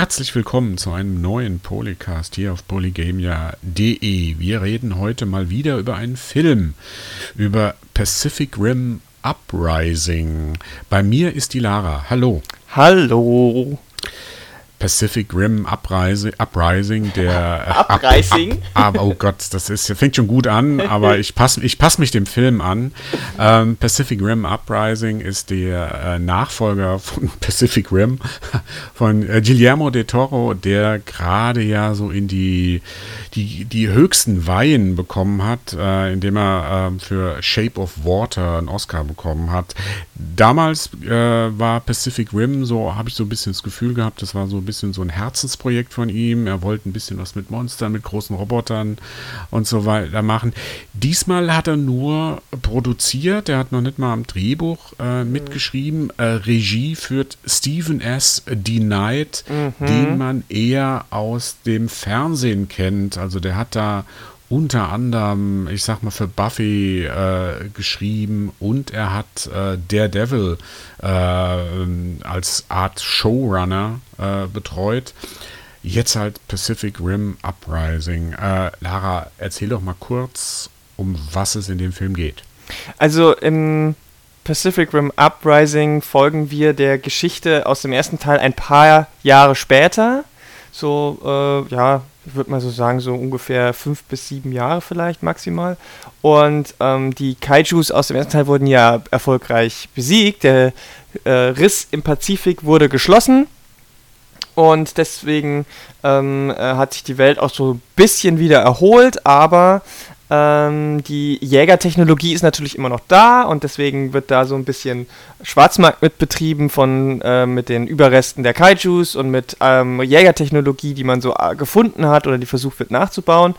Herzlich willkommen zu einem neuen Polycast hier auf polygamia.de. Wir reden heute mal wieder über einen Film, über Pacific Rim Uprising. Bei mir ist die Lara. Hallo. Hallo. Pacific Rim Uprising, Uprising der Uprising. Up, up, oh Gott, das ist fängt schon gut an, aber ich passe ich pass mich dem Film an. Ähm, Pacific Rim Uprising ist der äh, Nachfolger von Pacific Rim von äh, Guillermo de Toro, der gerade ja so in die die die höchsten Weihen bekommen hat, äh, indem er äh, für Shape of Water einen Oscar bekommen hat. Damals äh, war Pacific Rim so, habe ich so ein bisschen das Gefühl gehabt, das war so ein bisschen so ein Herzensprojekt von ihm. Er wollte ein bisschen was mit Monstern, mit großen Robotern und so weiter machen. Diesmal hat er nur produziert, er hat noch nicht mal am Drehbuch äh, mitgeschrieben. Äh, Regie führt Stephen S. Denied, mhm. den man eher aus dem Fernsehen kennt. Also der hat da unter anderem, ich sag mal, für Buffy äh, geschrieben und er hat äh, Daredevil äh, als Art Showrunner äh, betreut. Jetzt halt Pacific Rim Uprising. Äh, Lara, erzähl doch mal kurz, um was es in dem Film geht. Also im Pacific Rim Uprising folgen wir der Geschichte aus dem ersten Teil ein paar Jahre später. So, äh, ja, ich würde mal so sagen, so ungefähr fünf bis sieben Jahre vielleicht maximal. Und ähm, die Kaijus aus dem ersten Teil wurden ja erfolgreich besiegt. Der äh, Riss im Pazifik wurde geschlossen. Und deswegen ähm, äh, hat sich die Welt auch so ein bisschen wieder erholt, aber ähm, die Jägertechnologie ist natürlich immer noch da und deswegen wird da so ein bisschen Schwarzmarkt mitbetrieben von äh, mit den Überresten der Kaijus und mit ähm, Jägertechnologie, die man so äh, gefunden hat oder die versucht wird nachzubauen.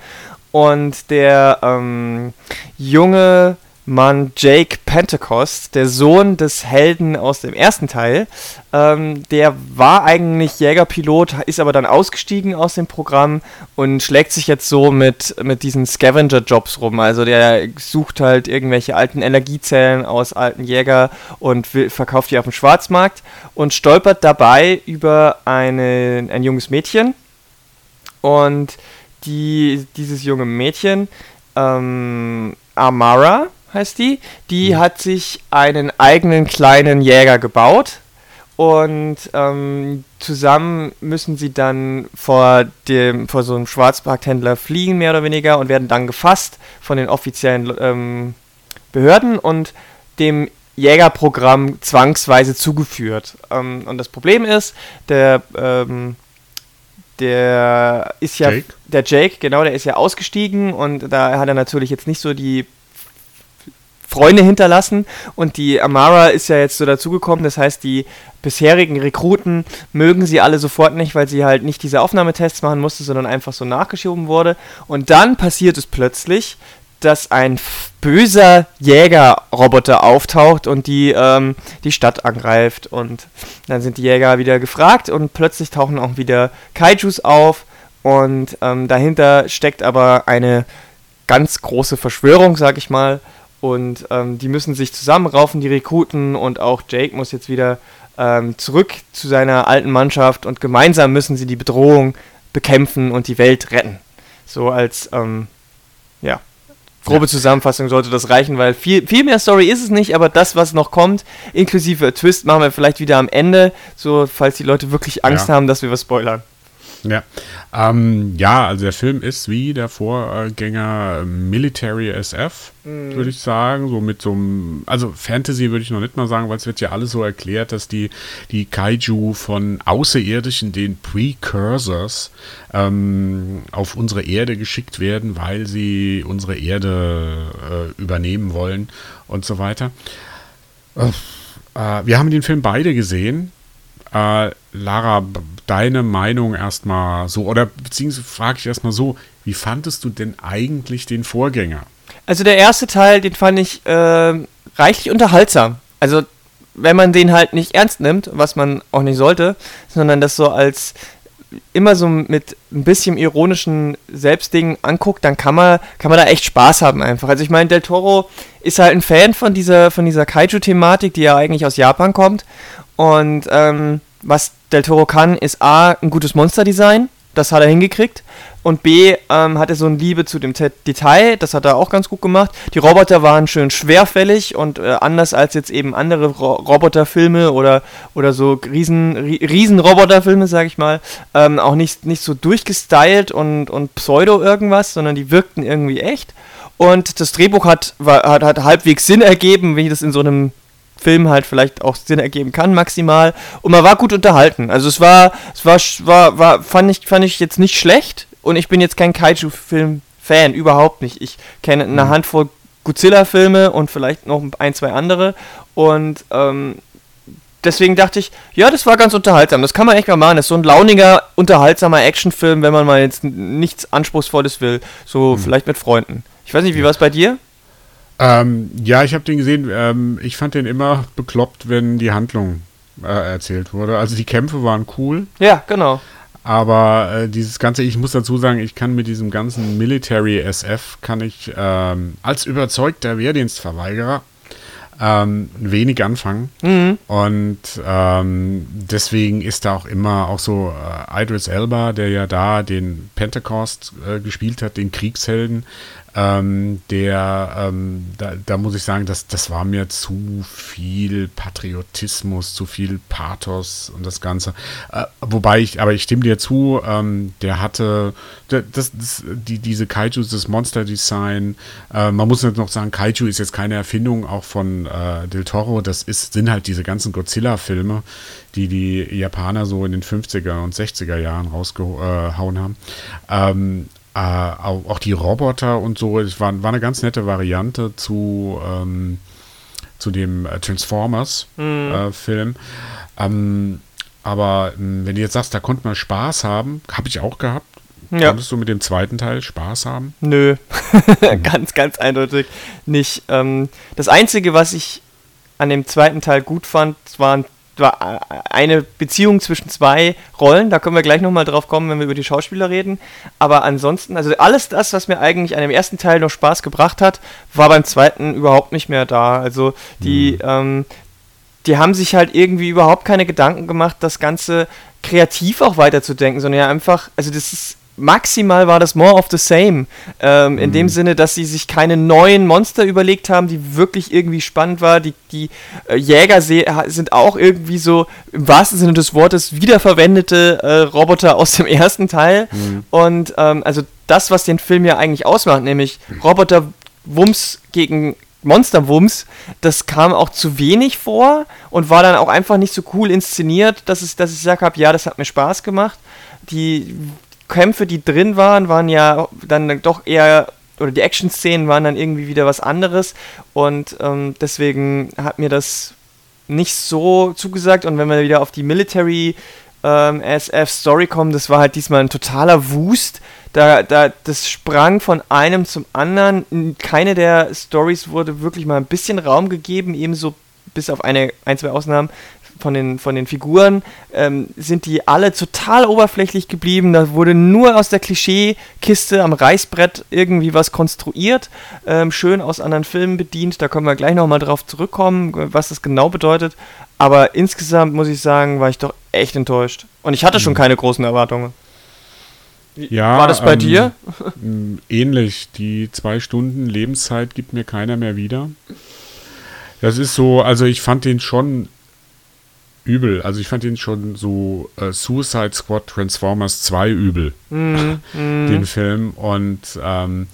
Und der ähm, junge Mann Jake Pentecost, der Sohn des Helden aus dem ersten Teil. Ähm, der war eigentlich Jägerpilot, ist aber dann ausgestiegen aus dem Programm und schlägt sich jetzt so mit, mit diesen Scavenger-Jobs rum. Also der sucht halt irgendwelche alten Energiezellen aus alten Jäger und will, verkauft die auf dem Schwarzmarkt und stolpert dabei über eine, ein junges Mädchen. Und die, dieses junge Mädchen, ähm, Amara, heißt die. Die mhm. hat sich einen eigenen kleinen Jäger gebaut. Und ähm, zusammen müssen sie dann vor, dem, vor so einem Schwarzmarkthändler fliehen, mehr oder weniger, und werden dann gefasst von den offiziellen ähm, Behörden und dem Jägerprogramm zwangsweise zugeführt. Ähm, und das Problem ist, der, ähm, der ist ja, Jake? der Jake, genau, der ist ja ausgestiegen und da hat er natürlich jetzt nicht so die Freunde hinterlassen und die Amara ist ja jetzt so dazugekommen, das heißt, die bisherigen Rekruten mögen sie alle sofort nicht, weil sie halt nicht diese Aufnahmetests machen musste, sondern einfach so nachgeschoben wurde. Und dann passiert es plötzlich, dass ein böser Jägerroboter auftaucht und die, ähm, die Stadt angreift. Und dann sind die Jäger wieder gefragt und plötzlich tauchen auch wieder Kaijus auf. Und ähm, dahinter steckt aber eine ganz große Verschwörung, sag ich mal. Und ähm, die müssen sich zusammenraufen, die Rekruten, und auch Jake muss jetzt wieder ähm, zurück zu seiner alten Mannschaft und gemeinsam müssen sie die Bedrohung bekämpfen und die Welt retten. So als, ähm, ja, grobe. Zusammenfassung sollte das reichen, weil viel, viel mehr Story ist es nicht, aber das, was noch kommt, inklusive Twist, machen wir vielleicht wieder am Ende, so falls die Leute wirklich Angst ja. haben, dass wir was spoilern. Ja. Ähm, ja, also der Film ist wie der Vorgänger Military SF, mhm. würde ich sagen. So mit so einem, also Fantasy würde ich noch nicht mal sagen, weil es wird ja alles so erklärt, dass die, die Kaiju von Außerirdischen, den Precursors, ähm, auf unsere Erde geschickt werden, weil sie unsere Erde äh, übernehmen wollen und so weiter. Äh, äh, wir haben den Film beide gesehen. Äh, Lara, deine Meinung erstmal so, oder beziehungsweise frage ich erstmal so, wie fandest du denn eigentlich den Vorgänger? Also der erste Teil, den fand ich äh, reichlich unterhaltsam. Also wenn man den halt nicht ernst nimmt, was man auch nicht sollte, sondern das so als immer so mit ein bisschen ironischen Selbstdingen anguckt, dann kann man, kann man da echt Spaß haben einfach. Also ich meine, Del Toro ist halt ein Fan von dieser, von dieser Kaiju-Thematik, die ja eigentlich aus Japan kommt. Und ähm, was Del Toro kann, ist A, ein gutes Monsterdesign. Das hat er hingekriegt. Und B, ähm, hat er so eine Liebe zu dem Detail. Das hat er auch ganz gut gemacht. Die Roboter waren schön schwerfällig und äh, anders als jetzt eben andere Ro Roboterfilme oder, oder so Riesen, Riesen Roboterfilme, sag ich mal, ähm, auch nicht, nicht so durchgestylt und, und pseudo irgendwas, sondern die wirkten irgendwie echt. Und das Drehbuch hat, war, hat, hat halbwegs Sinn ergeben, wie das in so einem Film halt vielleicht auch Sinn ergeben kann, maximal. Und man war gut unterhalten. Also es war, es war, war, war fand, ich, fand ich jetzt nicht schlecht. Und ich bin jetzt kein Kaiju-Film-Fan, überhaupt nicht. Ich kenne eine mhm. Handvoll Godzilla-Filme und vielleicht noch ein, zwei andere. Und ähm, deswegen dachte ich, ja, das war ganz unterhaltsam. Das kann man echt mal machen. Das ist so ein launiger, unterhaltsamer Actionfilm, wenn man mal jetzt nichts Anspruchsvolles will. So mhm. vielleicht mit Freunden. Ich weiß nicht, wie war es bei dir? Ähm, ja, ich habe den gesehen. Ähm, ich fand den immer bekloppt, wenn die Handlung äh, erzählt wurde. Also die Kämpfe waren cool. Ja, genau. Aber äh, dieses ganze, ich muss dazu sagen, ich kann mit diesem ganzen Military SF, kann ich ähm, als überzeugter Wehrdienstverweigerer ähm, wenig anfangen. Mhm. Und ähm, deswegen ist da auch immer auch so äh, Idris Elba, der ja da den Pentecost äh, gespielt hat, den Kriegshelden, ähm, der, ähm, da, da, muss ich sagen, das, das war mir zu viel Patriotismus, zu viel Pathos und das Ganze. Äh, wobei ich, aber ich stimme dir zu, ähm, der hatte, das, das, die, diese Kaijus, das Monster-Design, äh, man muss noch sagen, Kaiju ist jetzt keine Erfindung auch von äh, Del Toro, das ist, sind halt diese Godzilla-Filme, die die Japaner so in den 50er und 60er Jahren rausgehauen haben. Äh, auch, auch, die Roboter und so, es war, war eine ganz nette Variante zu, ähm, zu dem äh, Transformers-Film. Mhm. Äh, ähm, aber ähm, wenn du jetzt sagst, da konnte man Spaß haben, habe ich auch gehabt. Ja. Konntest du mit dem zweiten Teil Spaß haben? Nö, mhm. ganz, ganz eindeutig nicht. Ähm, das Einzige, was ich an dem zweiten Teil gut fand, waren war eine Beziehung zwischen zwei Rollen. Da können wir gleich nochmal drauf kommen, wenn wir über die Schauspieler reden. Aber ansonsten, also alles das, was mir eigentlich an dem ersten Teil noch Spaß gebracht hat, war beim zweiten überhaupt nicht mehr da. Also die, mhm. ähm, die haben sich halt irgendwie überhaupt keine Gedanken gemacht, das Ganze kreativ auch weiterzudenken, sondern ja einfach, also das ist maximal war das more of the same. Ähm, in dem mhm. Sinne, dass sie sich keine neuen Monster überlegt haben, die wirklich irgendwie spannend war. Die, die äh, Jäger sind auch irgendwie so im wahrsten Sinne des Wortes wiederverwendete äh, Roboter aus dem ersten Teil. Mhm. Und ähm, also das, was den Film ja eigentlich ausmacht, nämlich Roboter-Wumms gegen Monsterwumms, das kam auch zu wenig vor und war dann auch einfach nicht so cool inszeniert, dass, es, dass ich gesagt habe, ja, das hat mir Spaß gemacht. Die Kämpfe, die drin waren, waren ja dann doch eher, oder die Action-Szenen waren dann irgendwie wieder was anderes und ähm, deswegen hat mir das nicht so zugesagt und wenn wir wieder auf die Military ähm, SF-Story kommen, das war halt diesmal ein totaler Wust. Da, da, das sprang von einem zum anderen. Keine der Stories wurde wirklich mal ein bisschen Raum gegeben, ebenso bis auf eine, ein, zwei Ausnahmen von den, von den Figuren ähm, sind die alle total oberflächlich geblieben. Da wurde nur aus der Klischeekiste am Reißbrett irgendwie was konstruiert, ähm, schön aus anderen Filmen bedient. Da können wir gleich nochmal drauf zurückkommen, was das genau bedeutet. Aber insgesamt muss ich sagen, war ich doch echt enttäuscht. Und ich hatte schon mhm. keine großen Erwartungen. Ja, war das bei ähm, dir? Ähnlich. Die zwei Stunden Lebenszeit gibt mir keiner mehr wieder. Das ist so, also ich fand den schon übel. Also ich fand ihn schon so äh, Suicide Squad Transformers 2 übel, mm, mm. den Film. Und ähm,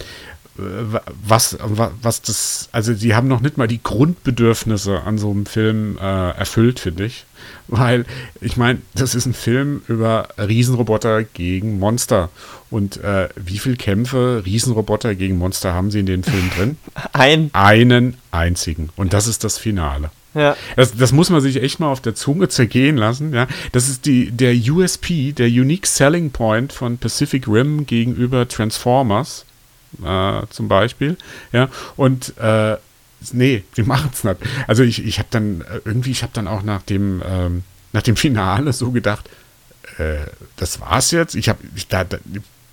was, was das, also die haben noch nicht mal die Grundbedürfnisse an so einem Film äh, erfüllt, finde ich. Weil, ich meine, das ist ein Film über Riesenroboter gegen Monster. Und äh, wie viele Kämpfe Riesenroboter gegen Monster haben sie in den Film drin? Ein. Einen einzigen. Und das ist das Finale. Ja. Das, das, muss man sich echt mal auf der Zunge zergehen lassen. Ja. Das ist die, der USP, der Unique Selling Point von Pacific Rim gegenüber Transformers äh, zum Beispiel. Ja. Und äh, nee, die machen es nicht. Also ich, ich habe dann äh, irgendwie, ich habe dann auch nach dem, ähm, nach dem Finale so gedacht, äh, das war's jetzt. Ich habe, da, da,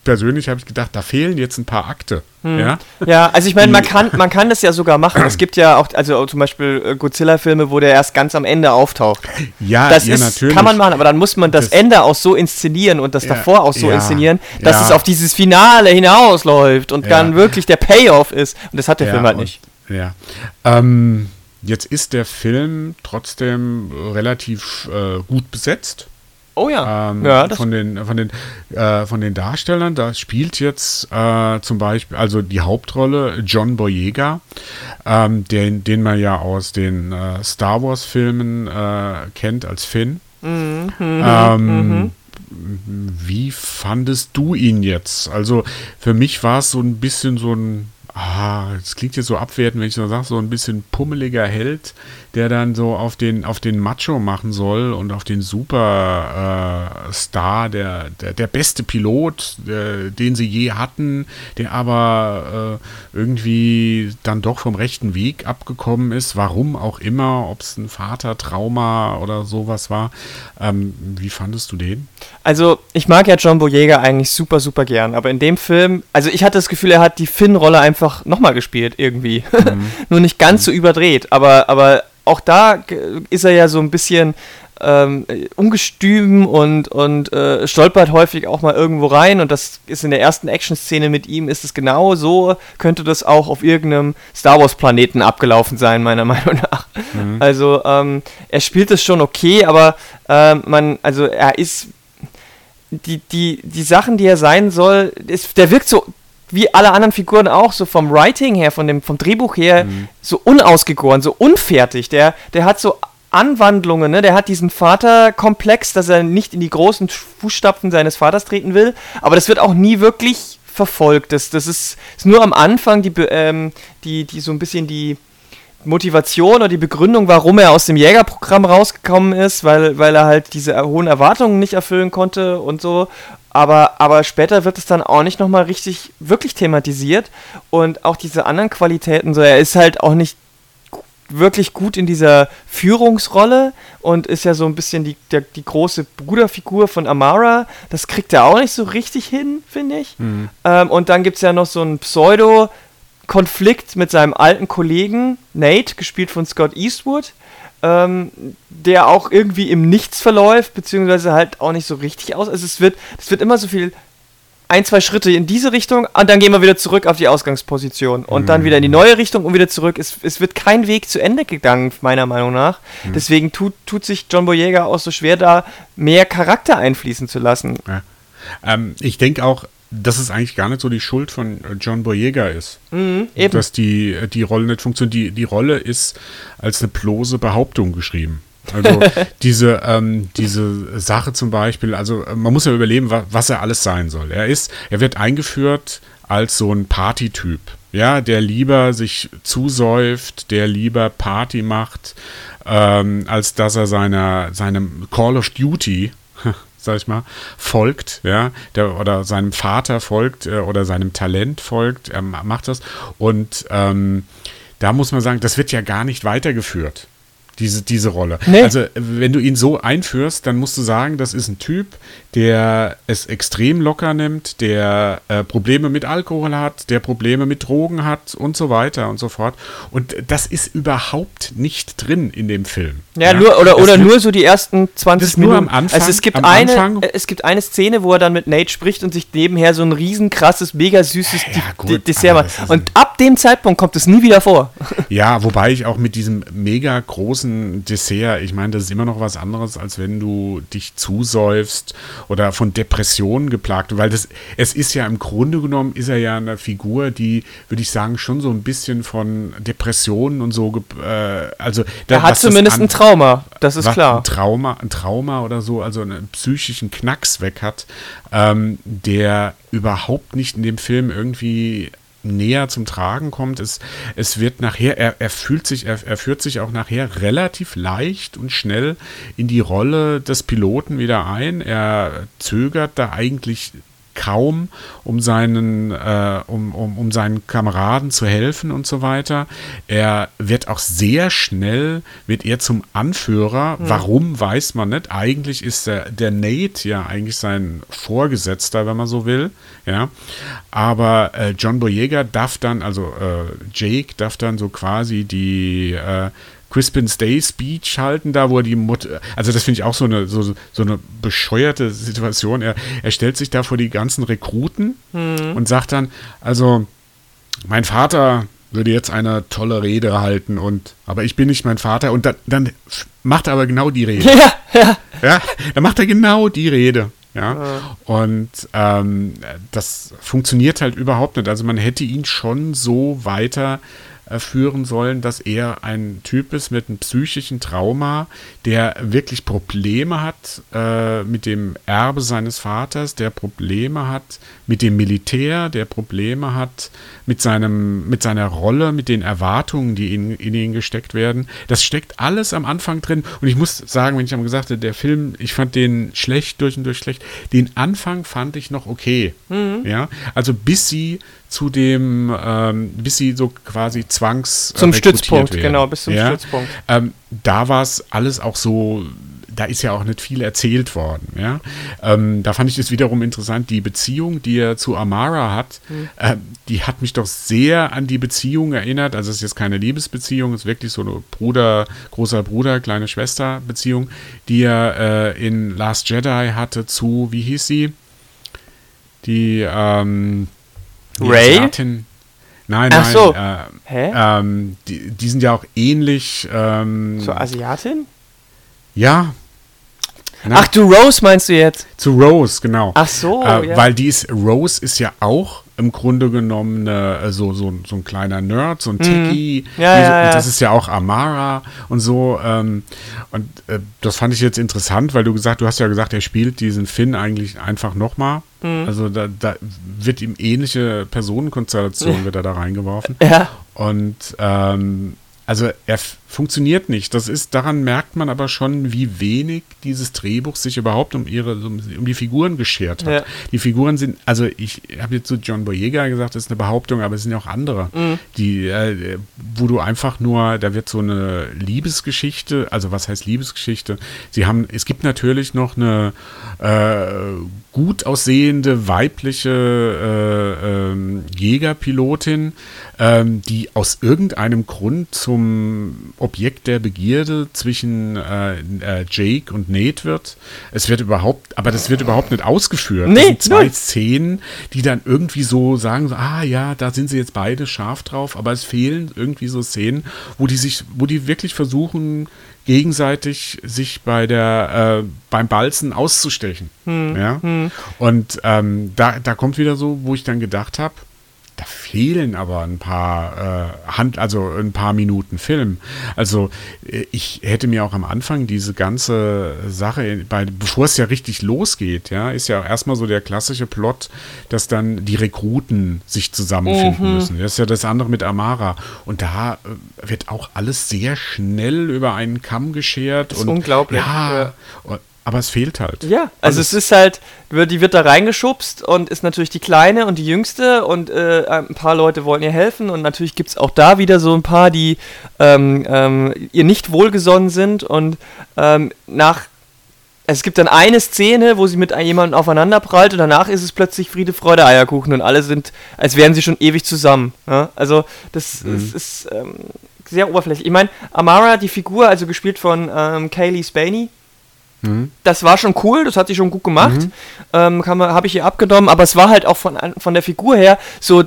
persönlich habe ich gedacht, da fehlen jetzt ein paar Akte. Hm. Ja? ja, also ich meine, man kann, man kann das ja sogar machen. Es gibt ja auch, also zum Beispiel äh, Godzilla-Filme, wo der erst ganz am Ende auftaucht. Ja, das ja, ist, natürlich. kann man machen, aber dann muss man das, das Ende auch so inszenieren und das ja, davor auch so ja, inszenieren, dass es auf dieses Finale hinausläuft und dann wirklich der Payoff ist. Und das hat der Film halt nicht. Und, ja. Ähm, jetzt ist der Film trotzdem relativ äh, gut besetzt. Oh ja. Ähm, ja von den von den äh, von den Darstellern, da spielt jetzt äh, zum Beispiel also die Hauptrolle John Boyega, ähm, den den man ja aus den äh, Star Wars Filmen äh, kennt als Finn. Mhm, ähm, mhm. Wie fandest du ihn jetzt? Also für mich war es so ein bisschen so ein ah, es klingt jetzt so abwertend, wenn ich so sage, so ein bisschen pummeliger Held, der dann so auf den, auf den Macho machen soll und auf den Superstar, äh, der, der, der beste Pilot, der, den sie je hatten, der aber äh, irgendwie dann doch vom rechten Weg abgekommen ist, warum auch immer, ob es ein Vatertrauma oder sowas war. Ähm, wie fandest du den? Also, ich mag ja John Boyega eigentlich super, super gern, aber in dem Film, also ich hatte das Gefühl, er hat die Finn-Rolle einfach nochmal gespielt, irgendwie. Mhm. Nur nicht ganz mhm. so überdreht, aber, aber auch da ist er ja so ein bisschen ähm, ungestüm und, und äh, stolpert häufig auch mal irgendwo rein und das ist in der ersten Action-Szene mit ihm ist es genau so, könnte das auch auf irgendeinem Star Wars-Planeten abgelaufen sein, meiner Meinung nach. Mhm. Also ähm, er spielt es schon okay, aber äh, man, also er ist die, die, die Sachen, die er sein soll, ist, der wirkt so wie alle anderen Figuren auch, so vom Writing her, von dem, vom Drehbuch her, mhm. so unausgegoren, so unfertig. Der, der hat so Anwandlungen, ne? Der hat diesen Vaterkomplex, dass er nicht in die großen Fußstapfen seines Vaters treten will, aber das wird auch nie wirklich verfolgt. Das, das ist, ist nur am Anfang die, ähm, die, die so ein bisschen die Motivation oder die Begründung, warum er aus dem Jägerprogramm rausgekommen ist, weil, weil er halt diese hohen Erwartungen nicht erfüllen konnte und so aber, aber später wird es dann auch nicht nochmal richtig, wirklich thematisiert und auch diese anderen Qualitäten, so er ist halt auch nicht wirklich gut in dieser Führungsrolle und ist ja so ein bisschen die, der, die große Bruderfigur von Amara. Das kriegt er auch nicht so richtig hin, finde ich. Mhm. Ähm, und dann gibt es ja noch so einen Pseudo-Konflikt mit seinem alten Kollegen Nate, gespielt von Scott Eastwood ähm, der auch irgendwie im Nichts verläuft, beziehungsweise halt auch nicht so richtig aus. Also es wird, es wird immer so viel ein, zwei Schritte in diese Richtung und dann gehen wir wieder zurück auf die Ausgangsposition und mhm. dann wieder in die neue Richtung und wieder zurück. Es, es wird kein Weg zu Ende gegangen, meiner Meinung nach. Mhm. Deswegen tut, tut sich John Boyega auch so schwer, da mehr Charakter einfließen zu lassen. Ja. Ähm, ich denke auch, dass es eigentlich gar nicht so die Schuld von äh, John Boyega ist. Mhm, dass die, äh, die Rolle nicht funktioniert. Die, die Rolle ist als eine bloße Behauptung geschrieben. Also diese, ähm, diese Sache zum Beispiel, also äh, man muss ja überleben, was, was er alles sein soll. Er ist, er wird eingeführt als so ein Partytyp. Ja, der lieber sich zusäuft, der lieber Party macht, ähm, als dass er seiner, seinem Call of Duty sag ich mal, folgt, ja, der, oder seinem Vater folgt äh, oder seinem Talent folgt, er macht das. Und ähm, da muss man sagen, das wird ja gar nicht weitergeführt diese, diese Rolle. Nee. Also, wenn du ihn so einführst, dann musst du sagen, das ist ein Typ, der es extrem locker nimmt, der äh, Probleme mit Alkohol hat, der Probleme mit Drogen hat und so weiter und so fort. Und das ist überhaupt nicht drin in dem Film. Ja, ja. nur oder, oder nur so die ersten 20 das Minuten. Nur am Anfang. Also es gibt eine, Anfang. Äh, es gibt eine Szene, wo er dann mit Nate spricht und sich nebenher so ein riesen krasses, mega süßes ja, gut, Dessert macht. Und ab dem Zeitpunkt kommt es nie wieder vor. Ja, wobei ich auch mit diesem mega großen Dessert, ich meine, das ist immer noch was anderes, als wenn du dich zusäufst oder von Depressionen geplagt, weil das, es ist ja im Grunde genommen, ist er ja eine Figur, die, würde ich sagen, schon so ein bisschen von Depressionen und so, äh, also. Da, er hat zumindest an, ein Trauma, das ist klar. Ein Trauma, ein Trauma oder so, also einen psychischen Knacks weg hat, ähm, der überhaupt nicht in dem Film irgendwie näher zum Tragen kommt. Es, es wird nachher, er, er fühlt sich, er, er führt sich auch nachher relativ leicht und schnell in die Rolle des Piloten wieder ein. Er zögert da eigentlich kaum, um seinen, äh, um, um, um seinen Kameraden zu helfen und so weiter. Er wird auch sehr schnell, wird er zum Anführer. Mhm. Warum, weiß man nicht. Eigentlich ist der, der Nate ja eigentlich sein Vorgesetzter, wenn man so will. Ja. Aber äh, John Boyega darf dann, also äh, Jake darf dann so quasi die äh, Crispin's Day Speech halten, da wo er die Mutter, also das finde ich auch so eine, so, so eine bescheuerte Situation. Er, er stellt sich da vor die ganzen Rekruten mhm. und sagt dann, also mein Vater würde jetzt eine tolle Rede halten und, aber ich bin nicht mein Vater und dann, dann macht er aber genau die Rede. Ja, ja. Ja, dann macht er genau die Rede. Ja, ja. und ähm, das funktioniert halt überhaupt nicht. Also man hätte ihn schon so weiter äh, führen sollen, dass er ein Typ ist mit einem psychischen Trauma, der wirklich Probleme hat äh, mit dem Erbe seines Vaters, der Probleme hat mit dem Militär, der Probleme hat mit, seinem, mit seiner Rolle, mit den Erwartungen, die in, in ihn gesteckt werden. Das steckt alles am Anfang drin. Und ich muss sagen, wenn ich am gesagt habe, der Film, ich fand den schlecht, durch und durch schlecht. Den Anfang fand ich noch okay. Mhm. Ja, also bis sie zu dem, ähm, bis sie so quasi zwangs zum Stützpunkt, werden. genau, bis zum ja? Stützpunkt. Ähm, da war es alles auch so, da ist ja auch nicht viel erzählt worden. Ja? Ähm, da fand ich es wiederum interessant, die Beziehung, die er zu Amara hat, mhm. äh, die hat mich doch sehr an die Beziehung erinnert. Also es ist jetzt keine Liebesbeziehung, es ist wirklich so eine Bruder, großer Bruder, kleine Schwester Beziehung, die er äh, in Last Jedi hatte zu, wie hieß sie? Die, ähm, Ray? Asiatin. Nein, Ach nein. So. Äh, Hä? Ähm, die, die, sind ja auch ähnlich. Ähm, Zur Asiatin? Ja. Na? Ach, du Rose meinst du jetzt? Zu Rose, genau. Ach so. Äh, ja. Weil die ist, Rose ist ja auch im Grunde genommen äh, so, so, so ein kleiner Nerd, so ein mhm. Tiki. Mhm. Ja, ja, ja, Das ist ja auch Amara und so. Ähm, und äh, das fand ich jetzt interessant, weil du gesagt, du hast ja gesagt, er spielt diesen Finn eigentlich einfach nochmal. Mhm. Also da, da, wird ihm ähnliche Personenkonstellation wird er da reingeworfen. Ja. Und ähm, also er funktioniert nicht. Das ist, daran merkt man aber schon, wie wenig dieses Drehbuch sich überhaupt um ihre, um, um die Figuren geschert hat. Ja. Die Figuren sind, also ich habe jetzt zu John Boyega gesagt, das ist eine Behauptung, aber es sind ja auch andere, mhm. die, äh, wo du einfach nur, da wird so eine Liebesgeschichte, also was heißt Liebesgeschichte? Sie haben, es gibt natürlich noch eine äh, gut aussehende weibliche äh, ähm, Jägerpilotin, ähm, die aus irgendeinem Grund zum Objekt der Begierde zwischen äh, äh, Jake und Nate wird. Es wird überhaupt, aber das wird überhaupt nicht ausgeführt. Nee, das sind zwei nee. Szenen, die dann irgendwie so sagen, so, ah ja, da sind sie jetzt beide scharf drauf, aber es fehlen irgendwie so Szenen, wo die sich, wo die wirklich versuchen, gegenseitig sich bei der äh, beim Balzen auszustechen. Hm, ja? Hm. Und ähm, da, da kommt wieder so, wo ich dann gedacht habe, da fehlen aber ein paar äh, Hand, also ein paar Minuten Film. Also äh, ich hätte mir auch am Anfang diese ganze Sache, bei, bevor es ja richtig losgeht, ja, ist ja erstmal so der klassische Plot, dass dann die Rekruten sich zusammenfinden mhm. müssen. Das ist ja das andere mit Amara. Und da äh, wird auch alles sehr schnell über einen Kamm geschert. Das ist und, unglaublich. Ja, ja. Aber es fehlt halt. Ja, also, also es ist halt, die wird da reingeschubst und ist natürlich die Kleine und die Jüngste und äh, ein paar Leute wollen ihr helfen und natürlich gibt es auch da wieder so ein paar, die ähm, ähm, ihr nicht wohlgesonnen sind und ähm, nach es gibt dann eine Szene, wo sie mit jemandem aufeinander prallt und danach ist es plötzlich Friede, Freude, Eierkuchen und alle sind, als wären sie schon ewig zusammen. Ja? Also das, mhm. das ist ähm, sehr oberflächlich. Ich meine, Amara, die Figur, also gespielt von ähm, Kaylee Spaney, Mhm. Das war schon cool, das hat sie schon gut gemacht. Mhm. Ähm, Habe ich ihr abgenommen, aber es war halt auch von, von der Figur her so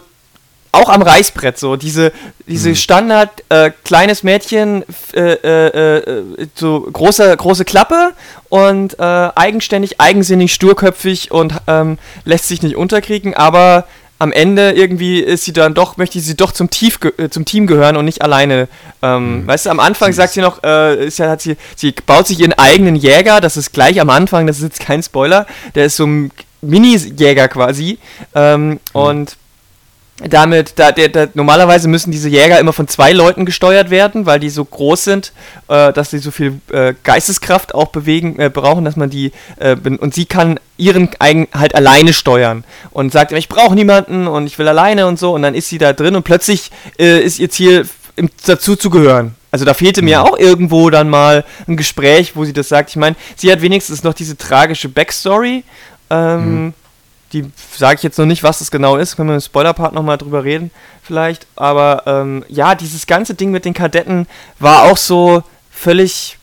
auch am Reißbrett so diese diese mhm. Standard äh, kleines Mädchen äh, äh, äh, so große große Klappe und äh, eigenständig eigensinnig sturköpfig und ähm, lässt sich nicht unterkriegen aber am Ende irgendwie ist sie dann doch, möchte sie doch zum, Tief, äh, zum Team gehören und nicht alleine. Ähm, mhm. Weißt du, am Anfang sagt sie noch, äh, ist ja, hat sie, sie baut sich ihren eigenen Jäger, das ist gleich am Anfang, das ist jetzt kein Spoiler, der ist so ein Mini-Jäger quasi. Ähm, mhm. Und damit, da, der, der, normalerweise müssen diese Jäger immer von zwei Leuten gesteuert werden, weil die so groß sind, äh, dass sie so viel äh, Geisteskraft auch bewegen, äh, brauchen, dass man die, äh, und sie kann ihren eigen halt alleine steuern und sagt immer, ich brauche niemanden und ich will alleine und so, und dann ist sie da drin und plötzlich äh, ist ihr Ziel, im, dazu zu gehören. Also da fehlte mir mhm. auch irgendwo dann mal ein Gespräch, wo sie das sagt. Ich meine, sie hat wenigstens noch diese tragische Backstory. Ähm, mhm die sage ich jetzt noch nicht, was das genau ist. Können wir im Spoiler-Part nochmal drüber reden, vielleicht. Aber ähm, ja, dieses ganze Ding mit den Kadetten war auch so völlig.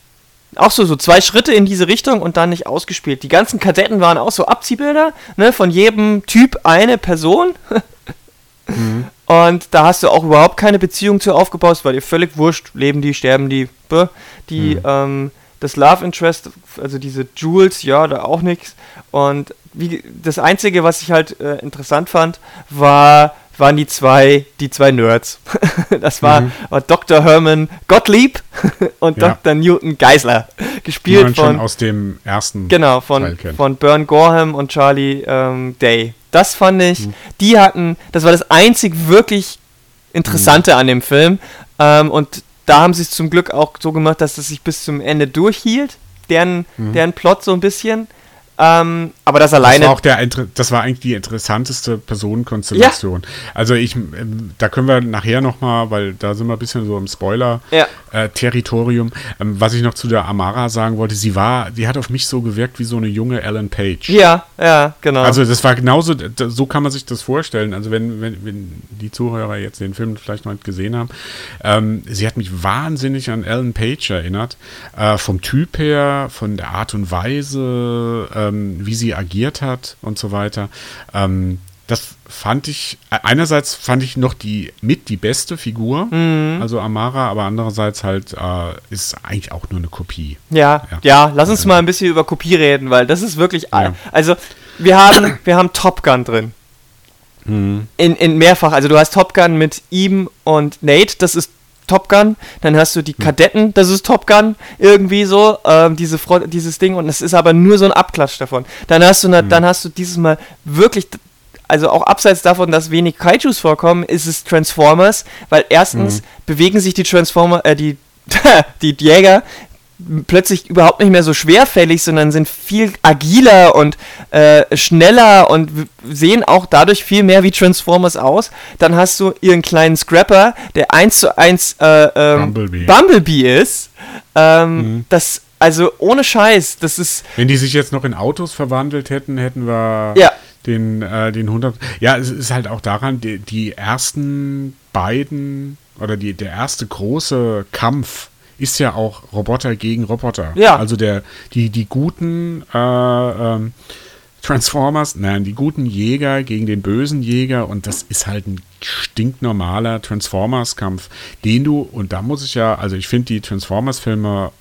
Auch so, so zwei Schritte in diese Richtung und dann nicht ausgespielt. Die ganzen Kadetten waren auch so Abziehbilder, ne, von jedem Typ eine Person. mhm. Und da hast du auch überhaupt keine Beziehung zu aufgebaut, weil dir völlig wurscht, leben die, sterben die, die, mhm. ähm, das Love Interest, also diese Jules, ja, da auch nichts. Und wie, das Einzige, was ich halt äh, interessant fand, war, waren die zwei, die zwei Nerds. das war, mhm. war Dr. Herman Gottlieb und ja. Dr. Newton Geisler. Gespielt von. aus dem ersten. Genau, von, von Bern Gorham und Charlie ähm, Day. Das fand ich, mhm. die hatten, das war das einzig wirklich Interessante mhm. an dem Film. Ähm, und da haben sie es zum Glück auch so gemacht, dass es sich bis zum Ende durchhielt. Deren, mhm. deren Plot so ein bisschen. Ähm, aber das alleine. Das war, auch der, das war eigentlich die interessanteste Personenkonstellation. Ja. Also ich, ähm, da können wir nachher nochmal, weil da sind wir ein bisschen so im Spoiler-Territorium. Ja. Äh, ähm, was ich noch zu der Amara sagen wollte, sie war, die hat auf mich so gewirkt wie so eine junge Ellen Page. Ja, ja, genau. Also das war genauso, so kann man sich das vorstellen. Also wenn, wenn, wenn die Zuhörer jetzt den Film vielleicht noch nicht gesehen haben, ähm, sie hat mich wahnsinnig an Ellen Page erinnert. Äh, vom Typ her, von der Art und Weise, äh, ähm, wie sie agiert hat und so weiter. Ähm, das fand ich, äh, einerseits fand ich noch die mit die beste Figur, mhm. also Amara, aber andererseits halt äh, ist eigentlich auch nur eine Kopie. Ja, ja, ja lass uns mal ein bisschen über Kopie reden, weil das ist wirklich, ja. also wir haben, wir haben Top Gun drin. Mhm. In, in mehrfach, also du hast Top Gun mit ihm und Nate, das ist Top Gun, dann hast du die hm. Kadetten, das ist Top Gun, irgendwie so, ähm, diese Front, dieses Ding, und es ist aber nur so ein Abklatsch davon. Dann hast du, ne, mhm. dann hast du dieses Mal wirklich, also auch abseits davon, dass wenig Kaijus vorkommen, ist es Transformers, weil erstens mhm. bewegen sich die Transformer, äh, die, die Jäger plötzlich überhaupt nicht mehr so schwerfällig, sondern sind viel agiler und äh, schneller und sehen auch dadurch viel mehr wie Transformers aus. Dann hast du ihren kleinen Scrapper, der eins zu eins äh, ähm, Bumblebee. Bumblebee. ist. Ähm, mhm. Das also ohne Scheiß, das ist. Wenn die sich jetzt noch in Autos verwandelt hätten, hätten wir ja. den, äh, den 100. Ja, es ist halt auch daran, die, die ersten beiden oder die, der erste große Kampf ist ja auch Roboter gegen Roboter. Ja. Also der, die, die guten äh, ähm, Transformers, nein, die guten Jäger gegen den bösen Jäger und das ist halt ein stinknormaler Transformers-Kampf, den du, und da muss ich ja, also ich finde die Transformers-Filme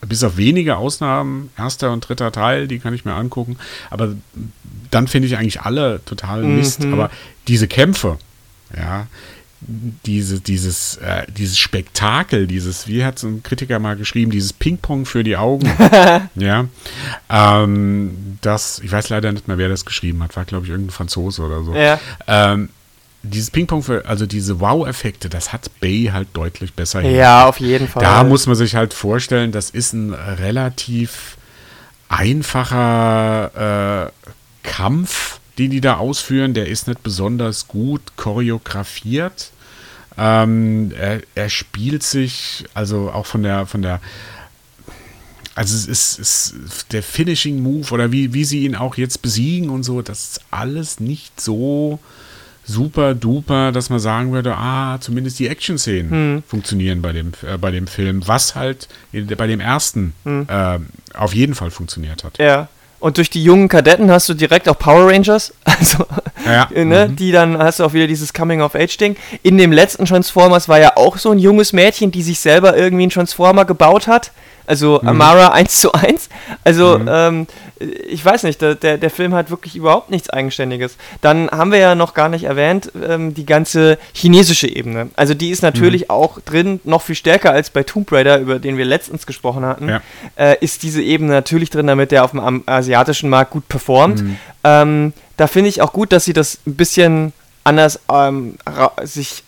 bis auf wenige Ausnahmen, erster und dritter Teil, die kann ich mir angucken, aber dann finde ich eigentlich alle total Mist. Mhm. Aber diese Kämpfe, ja, diese, dieses, äh, dieses Spektakel, dieses, wie hat so ein Kritiker mal geschrieben, dieses Ping-Pong für die Augen. ja. Ähm, das, ich weiß leider nicht mehr, wer das geschrieben hat, war, glaube ich, irgendein Franzose oder so. Ja. Ähm, dieses Ping-Pong für, also diese Wow-Effekte, das hat Bay halt deutlich besser Ja, auf jeden Fall. Da muss man sich halt vorstellen, das ist ein relativ einfacher äh, Kampf, den die da ausführen. Der ist nicht besonders gut choreografiert. Ähm, er, er, spielt sich, also auch von der, von der, also es ist, ist der Finishing Move oder wie, wie sie ihn auch jetzt besiegen und so, das ist alles nicht so super duper, dass man sagen würde, ah, zumindest die Action-Szenen hm. funktionieren bei dem, äh, bei dem Film, was halt bei dem ersten hm. äh, auf jeden Fall funktioniert hat. Ja. Und durch die jungen Kadetten hast du direkt auch Power Rangers, also ja. ne, mhm. die dann hast du auch wieder dieses Coming of Age Ding. In dem letzten Transformers war ja auch so ein junges Mädchen, die sich selber irgendwie einen Transformer gebaut hat. Also mhm. Amara 1 zu 1. Also, mhm. ähm, ich weiß nicht, der, der, Film hat wirklich überhaupt nichts Eigenständiges. Dann haben wir ja noch gar nicht erwähnt, ähm, die ganze chinesische Ebene. Also die ist natürlich mhm. auch drin, noch viel stärker als bei Tomb Raider, über den wir letztens gesprochen hatten, ja. äh, ist diese Ebene natürlich drin, damit der auf dem asiatischen Markt gut performt. Mhm. Ähm, da finde ich auch gut, dass sie das ein bisschen anders ähm, sich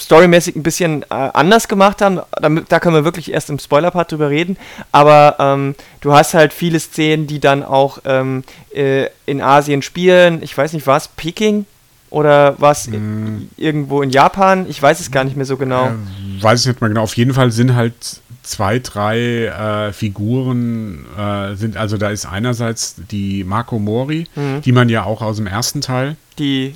storymäßig ein bisschen äh, anders gemacht haben. Damit, da können wir wirklich erst im Spoiler-Part drüber reden. Aber ähm, du hast halt viele Szenen, die dann auch ähm, äh, in Asien spielen. Ich weiß nicht, was, Peking? Oder was mm. irgendwo in Japan? Ich weiß es gar nicht mehr so genau. Äh, weiß ich nicht mehr genau. Auf jeden Fall sind halt zwei, drei äh, Figuren äh, sind, also da ist einerseits die Marco Mori, mhm. die man ja auch aus dem ersten Teil die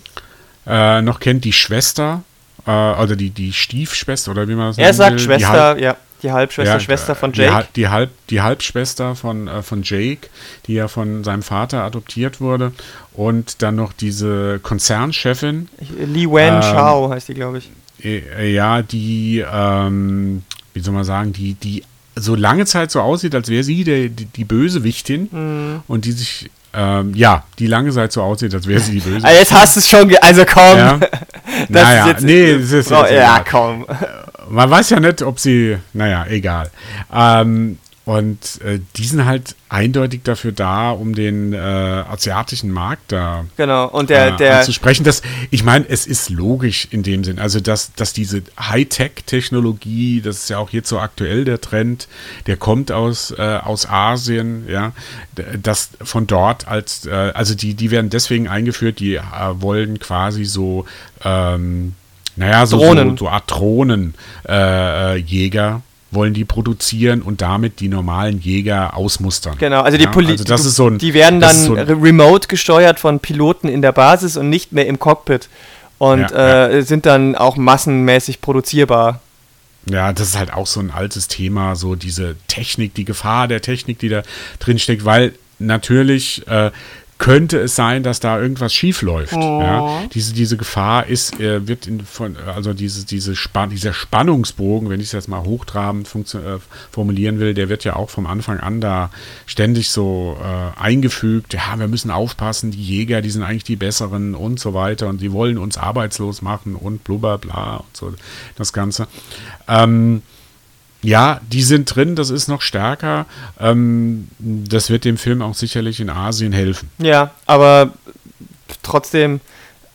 äh, noch kennt, die Schwester, äh, also die, die Stiefschwester oder wie man das nennt. Er sagt will. Schwester, Halb, ja. Die Halbschwester, ja, Schwester von Jake. Die, die, Halb, die Halbschwester von, äh, von Jake, die ja von seinem Vater adoptiert wurde. Und dann noch diese Konzernchefin. Li Wen ähm, Chao heißt die, glaube ich. Äh, ja, die, ähm, wie soll man sagen, die, die so lange Zeit so aussieht, als wäre sie der, die, die Bösewichtin mhm. und die sich ähm, ja, die lange Zeit so aussieht, als wäre sie die Böse. Also jetzt hast du es schon, also komm. Ja. naja, jetzt, nee, das ist oh, jetzt Ja, komm. Man weiß ja nicht, ob sie, naja, egal. Ähm, und äh, die sind halt eindeutig dafür da, um den äh, asiatischen Markt da genau. und der, äh, der anzusprechen. Das, ich meine, es ist logisch in dem Sinn. Also, dass, dass diese Hightech-Technologie, das ist ja auch jetzt so aktuell der Trend, der kommt aus, äh, aus Asien, ja, das von dort als, äh, also die, die werden deswegen eingeführt, die äh, wollen quasi so, ähm, naja, so, Drohnen. so, so Art Drohnenjäger wollen die produzieren und damit die normalen Jäger ausmustern. Genau, also die, ja, also das ist so ein, die werden dann so remote gesteuert von Piloten in der Basis und nicht mehr im Cockpit und ja, äh, ja. sind dann auch massenmäßig produzierbar. Ja, das ist halt auch so ein altes Thema, so diese Technik, die Gefahr der Technik, die da drin steckt, weil natürlich äh, könnte es sein, dass da irgendwas schief läuft. Oh. Ja? Diese, diese Gefahr ist, äh, wird in, von, also diese, diese Span dieser Spannungsbogen, wenn ich es jetzt mal hochtrabend äh, formulieren will, der wird ja auch vom Anfang an da ständig so äh, eingefügt. Ja, wir müssen aufpassen, die Jäger, die sind eigentlich die besseren und so weiter und die wollen uns arbeitslos machen und blubber bla und so das Ganze. Ähm, ja, die sind drin, das ist noch stärker. Ähm, das wird dem Film auch sicherlich in Asien helfen. Ja, aber trotzdem,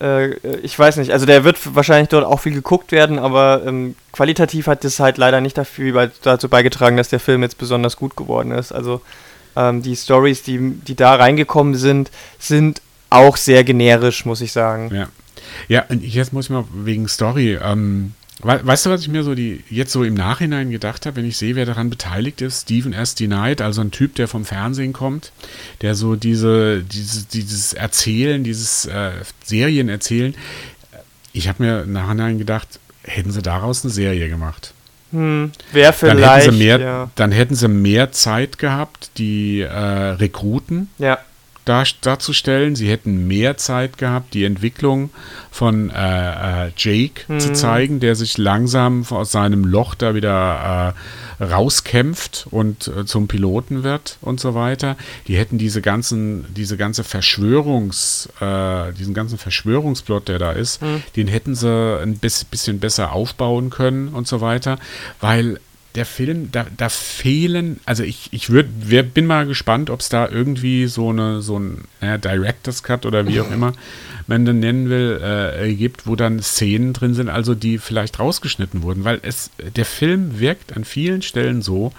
äh, ich weiß nicht, also der wird wahrscheinlich dort auch viel geguckt werden, aber ähm, qualitativ hat das halt leider nicht dafür, dazu beigetragen, dass der Film jetzt besonders gut geworden ist. Also ähm, die Stories, die, die da reingekommen sind, sind auch sehr generisch, muss ich sagen. Ja. Ja, und jetzt muss ich mal wegen Story. Ähm, Weißt du, was ich mir so die jetzt so im Nachhinein gedacht habe, wenn ich sehe, wer daran beteiligt ist? Stephen S. Denied, also ein Typ, der vom Fernsehen kommt, der so diese, dieses, dieses Erzählen, dieses äh, Serien erzählen. Ich habe mir im Nachhinein gedacht, hätten sie daraus eine Serie gemacht. Hm, Wäre vielleicht. Dann hätten, sie mehr, ja. dann hätten sie mehr Zeit gehabt, die äh, Rekruten ja dar darzustellen. Sie hätten mehr Zeit gehabt, die Entwicklung von äh, äh, Jake mhm. zu zeigen, der sich langsam aus seinem Loch da wieder äh, rauskämpft und äh, zum Piloten wird und so weiter. Die hätten diese ganzen, diese ganze Verschwörungs, äh, diesen ganzen Verschwörungsplot, der da ist, mhm. den hätten sie ein bisschen besser aufbauen können und so weiter, weil der Film, da, da fehlen, also ich, ich würd, wer, bin mal gespannt, ob es da irgendwie so eine, so ein ja, Director's Cut oder wie auch immer man den nennen will, äh, gibt, wo dann Szenen drin sind, also die vielleicht rausgeschnitten wurden, weil es, der Film wirkt an vielen Stellen so,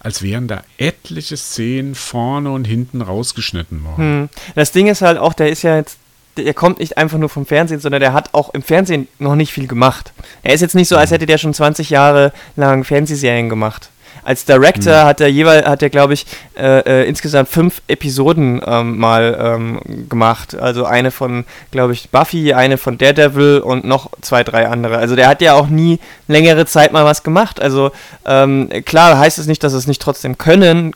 als wären da etliche Szenen vorne und hinten rausgeschnitten worden. Hm. Das Ding ist halt auch, der ist ja jetzt der kommt nicht einfach nur vom Fernsehen, sondern der hat auch im Fernsehen noch nicht viel gemacht. Er ist jetzt nicht so, als hätte der schon 20 Jahre lang Fernsehserien gemacht. Als Director mhm. hat er jeweils, hat er glaube ich äh, äh, insgesamt fünf Episoden ähm, mal ähm, gemacht. Also eine von, glaube ich, Buffy, eine von Daredevil und noch zwei, drei andere. Also der hat ja auch nie längere Zeit mal was gemacht. Also ähm, klar heißt es nicht, dass es nicht trotzdem können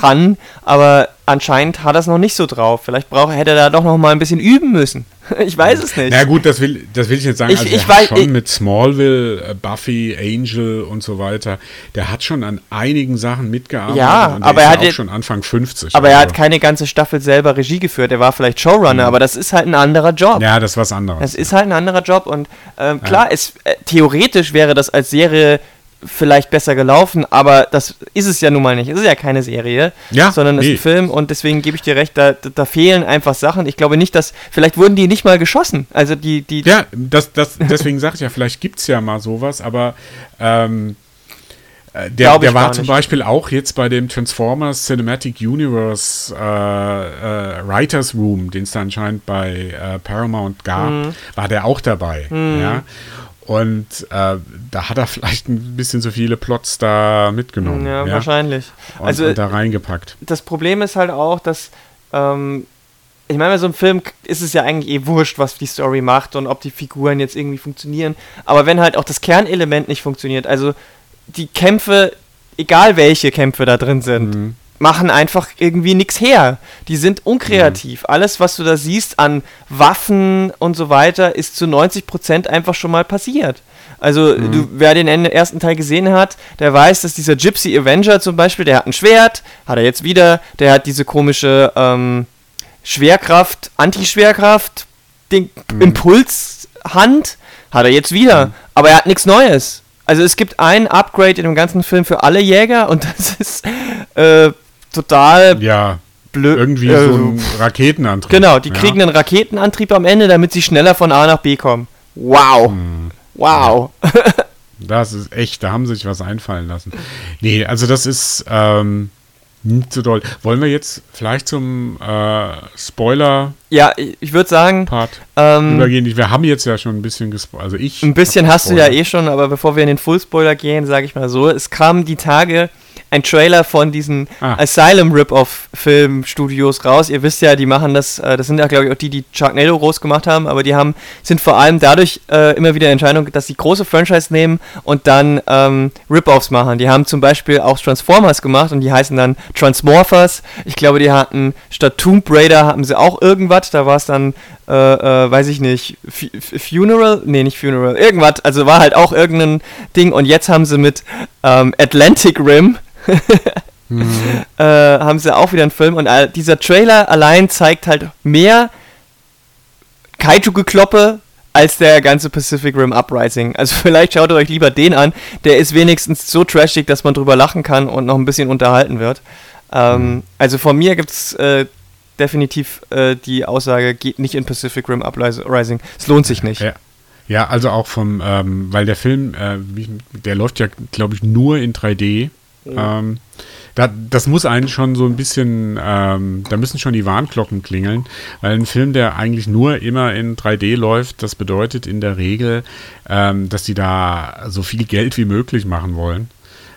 kann, aber anscheinend hat er es noch nicht so drauf. Vielleicht braucht, hätte er da doch noch mal ein bisschen üben müssen. Ich weiß es nicht. Na gut, das will, das will ich jetzt sagen. Ich, also ich weiß, schon ich, mit Smallville, äh, Buffy, Angel und so weiter, der hat schon an einigen Sachen mitgearbeitet. Ja, aber er hat auch schon Anfang 50. Aber also. er hat keine ganze Staffel selber Regie geführt. Er war vielleicht Showrunner, mhm. aber das ist halt ein anderer Job. Ja, das ist was anderes. Das ja. ist halt ein anderer Job und ähm, klar, ja. es, äh, theoretisch wäre das als Serie vielleicht besser gelaufen, aber das ist es ja nun mal nicht. Es ist ja keine Serie, Ja, sondern es nee. ist ein Film und deswegen gebe ich dir recht, da, da fehlen einfach Sachen. Ich glaube nicht, dass, vielleicht wurden die nicht mal geschossen. Also die, die, Ja, das, das, deswegen sage ich ja, vielleicht gibt es ja mal sowas, aber ähm, äh, der, der war zum. Beispiel auch jetzt bei dem Transformers Cinematic Universe äh, äh, Writers Room, den es da anscheinend bei äh, Paramount gab, Mhm. war der auch dabei. Ja? Und äh, da hat er vielleicht ein bisschen so viele Plots da mitgenommen. ja, ja? wahrscheinlich. Und, also und da reingepackt. das Problem ist halt auch, dass, ähm, ich meine, bei so einem Film ist es ja eigentlich eh wurscht, was die Story macht und ob die Figuren jetzt irgendwie funktionieren. Aber wenn halt auch das Kernelement nicht funktioniert, also die Kämpfe, egal welche Kämpfe da drin sind, Mhm. Machen einfach irgendwie nichts her. Die sind unkreativ. Alles, was du da siehst an Waffen und so weiter, ist zu 90% einfach schon mal passiert. Also, du, wer den ersten Teil gesehen hat, der weiß, dass dieser Gypsy Avenger zum Beispiel, der hat ein Schwert, hat er jetzt wieder, der hat diese komische ähm, Schwerkraft, Anti-Schwerkraft, den Impulshand, hat er jetzt wieder. Aber er hat nichts Neues. Also es gibt ein Upgrade in dem ganzen Film für alle Jäger und das ist äh, total Ja, blöd. irgendwie äh, so ein Raketenantrieb. Genau, die ja? kriegen einen Raketenantrieb am Ende, damit sie schneller von A nach B kommen. Wow. Hm. Wow. Das ist echt, da haben sie sich was einfallen lassen. Nee, also das ist ähm, nicht so doll. Wollen wir jetzt vielleicht zum äh, Spoiler-Part Ja, ich, würde sagen, ähm, übergehen? Wir haben jetzt ja schon ein bisschen gespoilert. Also ich. ein bisschen hast du ja eh schon, aber bevor wir in den Full-Spoiler gehen, sage ich mal so, es kam die Tage ein Trailer von diesen Ah. Asylum Rip-Off-Filmstudios raus. Ihr wisst ja, die machen das, äh, das sind ja glaube ich auch die, die Sharknado groß gemacht haben, aber die haben, sind vor allem dadurch äh, immer wieder Entscheidung, dass sie große Franchise nehmen und dann ähm, Rip-Offs machen. Die haben zum Beispiel auch Transformers gemacht und die heißen dann Transmorphers. Ich glaube, die hatten statt Tomb Raider haben sie auch irgendwas, da war es dann äh, äh, weiß ich nicht, Fu- Funeral? Nee, nicht Funeral, irgendwas, also war halt auch irgendein Ding und jetzt haben sie mit ähm, Atlantic Rim äh, haben sie auch wieder einen Film und dieser Trailer allein zeigt halt mehr Kaiju-Gekloppe als der ganze Pacific Rim Uprising. Also vielleicht schaut ihr euch lieber den an, der ist wenigstens so trashig, dass man drüber lachen kann und noch ein bisschen unterhalten wird. Ähm, Also von mir gibt es äh, definitiv äh, die Aussage, geht nicht in Pacific Rim Uprising. Es lohnt sich nicht. Ja. Ja, also auch vom, ähm, weil der Film, äh, der läuft ja, glaube ich, nur in 3D. Ähm, da, das muss einen schon so ein bisschen, ähm, da müssen schon die Warnglocken klingeln, weil ein Film, der eigentlich nur immer in 3D läuft, das bedeutet in der Regel, ähm, dass die da so viel Geld wie möglich machen wollen,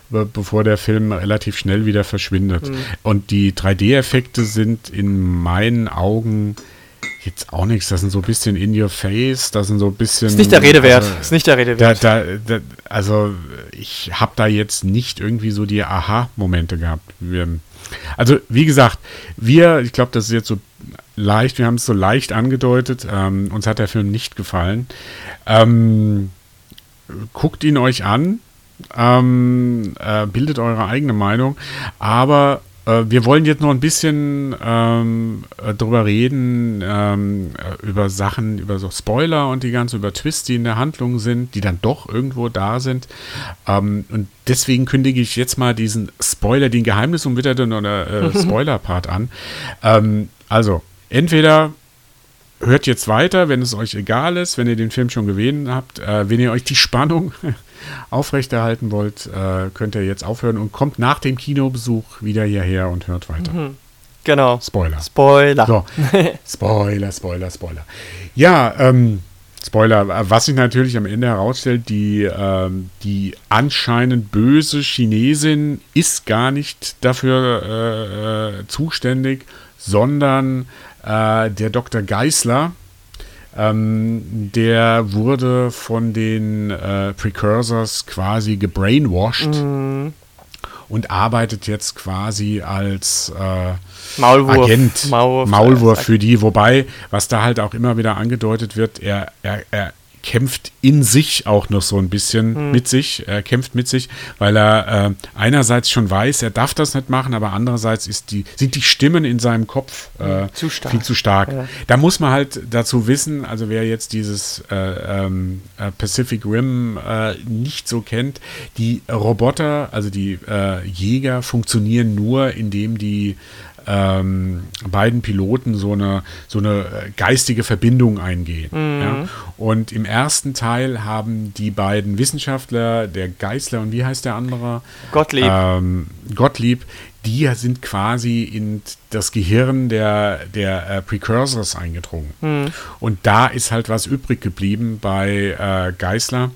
be bevor der Film relativ schnell wieder verschwindet. Und die 3D-Effekte sind in meinen Augen jetzt auch nichts. Das sind so ein bisschen in your face, das sind so ein bisschen. Ist nicht der Rede wert. Also, Ist nicht der Rede da, wert. da, da, also ich habe da jetzt nicht irgendwie so die Aha-Momente gehabt. Wir, also wie gesagt, wir, ich glaube, das ist jetzt so leicht, wir haben es so leicht angedeutet, ähm, uns hat der Film nicht gefallen. Ähm, guckt ihn euch an, ähm, äh, bildet eure eigene Meinung, aber äh, wir wollen jetzt noch ein bisschen ähm, äh, drüber reden, ähm, äh, über Sachen, über so Spoiler und die ganze, über Twists, die in der Handlung sind, die dann doch irgendwo da sind. Ähm, und deswegen kündige ich jetzt mal diesen Spoiler, den geheimnisumwitterten oder äh, Spoiler-Part an. Ähm, also, entweder hört jetzt weiter, wenn es euch egal ist, wenn ihr den Film schon gesehen habt. Äh, wenn ihr euch die Spannung aufrechterhalten wollt, äh, könnt ihr jetzt aufhören und kommt nach dem Kinobesuch wieder hierher und hört weiter. Genau. Spoiler. Spoiler. So, Spoiler, Spoiler, Spoiler. Ja, ähm, Spoiler, was sich natürlich am Ende herausstellt, die, ähm, die anscheinend böse Chinesin ist gar nicht dafür äh, äh, zuständig, sondern äh, der Dr. Geisler, ähm, der wurde von den äh, Precursors quasi gebrainwashed Mhm. und arbeitet jetzt quasi als äh, Maulwurf. Agent, Maulwurf. Maulwurf, für die, wobei, was da halt auch immer wieder angedeutet wird, er, er, er kämpft in sich auch noch so ein bisschen hm. mit sich, er kämpft mit sich, weil er äh, einerseits schon weiß, er darf das nicht machen, aber andererseits ist die, sind die Stimmen in seinem Kopf äh, zu viel zu stark. Ja. Da muss man halt dazu wissen, also wer jetzt dieses äh, ähm, äh, Pacific Rim äh, nicht so kennt, die Roboter, also die äh, Jäger funktionieren nur, indem die ähm, beiden Piloten so eine, so eine äh, geistige Verbindung eingehen. Mhm. Ja? Und im ersten Teil haben die beiden Wissenschaftler, der Geisler und wie heißt der andere? Gottlieb. Ähm, Gottlieb, die sind quasi in das Gehirn der, der äh, Precursors eingedrungen. Mhm. Und da ist halt was übrig geblieben bei äh, Geisler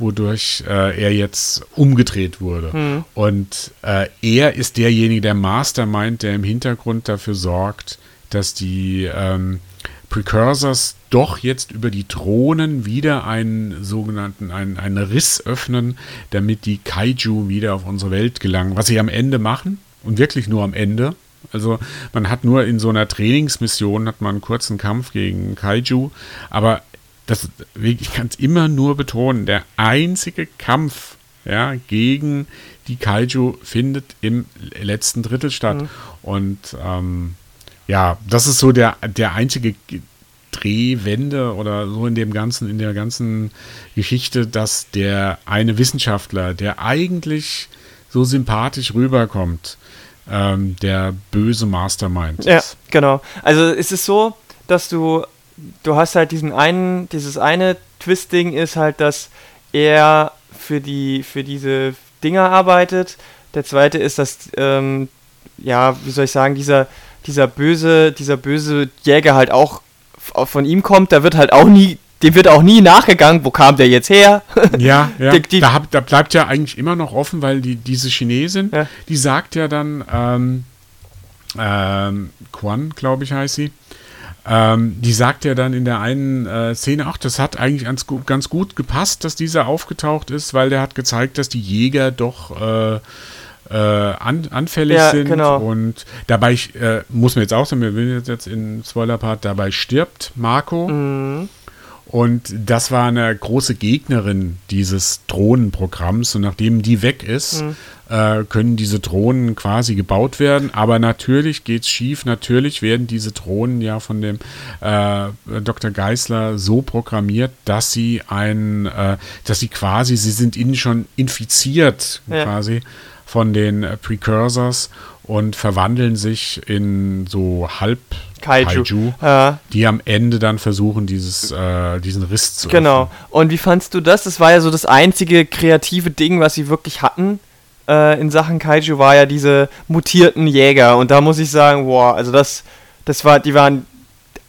wodurch äh, er jetzt umgedreht wurde. Mhm. Und äh, er ist derjenige, der Mastermind, der im Hintergrund dafür sorgt, dass die ähm, Precursors doch jetzt über die Drohnen wieder einen sogenannten, einen, einen Riss öffnen, damit die Kaiju wieder auf unsere Welt gelangen. Was sie am Ende machen, und wirklich nur am Ende. Also man hat nur in so einer Trainingsmission hat man einen kurzen Kampf gegen Kaiju, aber das, ich kann es immer nur betonen, der einzige Kampf ja, gegen die Kaiju findet im letzten Drittel statt. Mhm. Und ähm, ja, das ist so der, der einzige Drehwende oder so in dem ganzen, in der ganzen Geschichte, dass der eine Wissenschaftler, der eigentlich so sympathisch rüberkommt, ähm, der böse Mastermind ist. Ja, genau. Also es ist so, dass du du hast halt diesen einen, dieses eine Twist-Ding ist halt, dass er für die, für diese Dinger arbeitet. Der zweite ist, dass, ähm, ja, wie soll ich sagen, dieser, dieser böse, dieser böse Jäger halt auch von ihm kommt, da wird halt auch nie, dem wird auch nie nachgegangen, wo kam der jetzt her? Ja, ja. die, die, da, hab, da, bleibt ja eigentlich immer noch offen, weil die, diese Chinesin, ja. die sagt ja dann, ähm, ähm, Quan, glaube ich, heißt sie, ähm, die sagt ja dann in der einen äh, Szene, ach, das hat eigentlich ganz, ganz gut gepasst, dass dieser aufgetaucht ist, weil der hat gezeigt, dass die Jäger doch äh, äh, an, anfällig ja, sind. Genau. Und dabei äh, muss man jetzt auch sagen, wir sind jetzt in Spoiler-Part, dabei stirbt Marco. Mhm. Und das war eine große Gegnerin dieses Drohnenprogramms. Und nachdem die weg ist, mhm. äh, können diese Drohnen quasi gebaut werden. Aber natürlich geht es schief. Natürlich werden diese Drohnen ja von dem äh, Dr. Geisler so programmiert, dass sie ein, äh, dass sie quasi, sie sind innen schon infiziert ja. quasi von den Precursors und verwandeln sich in so halb Kaiju, Kaiju ja. die am Ende dann versuchen, dieses, äh, diesen Riss zu Genau. Öffnen. Und wie fandst du das? Das war ja so das einzige kreative Ding, was sie wirklich hatten äh, in Sachen Kaiju, war ja diese mutierten Jäger. Und da muss ich sagen, boah, also das, das war, die waren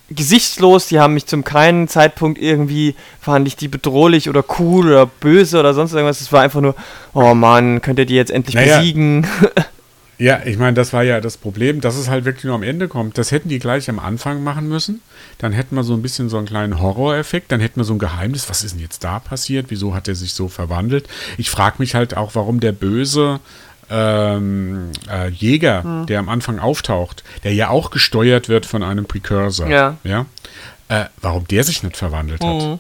gesichtslos, die haben mich zum keinen Zeitpunkt irgendwie, fand ich die bedrohlich oder cool oder böse oder sonst irgendwas. Es war einfach nur, oh Mann, könnt ihr die jetzt endlich naja, besiegen? Ja, ich meine, das war ja das Problem, dass es halt wirklich nur am Ende kommt. Das hätten die gleich am Anfang machen müssen. Dann hätten wir so ein bisschen so einen kleinen Horroreffekt. Dann hätten wir so ein Geheimnis. Was ist denn jetzt da passiert? Wieso hat er sich so verwandelt? Ich frage mich halt auch, warum der böse ähm, äh, Jäger, hm. der am Anfang auftaucht, der ja auch gesteuert wird von einem Precursor, ja, ja äh, warum der sich nicht verwandelt hat. Mhm.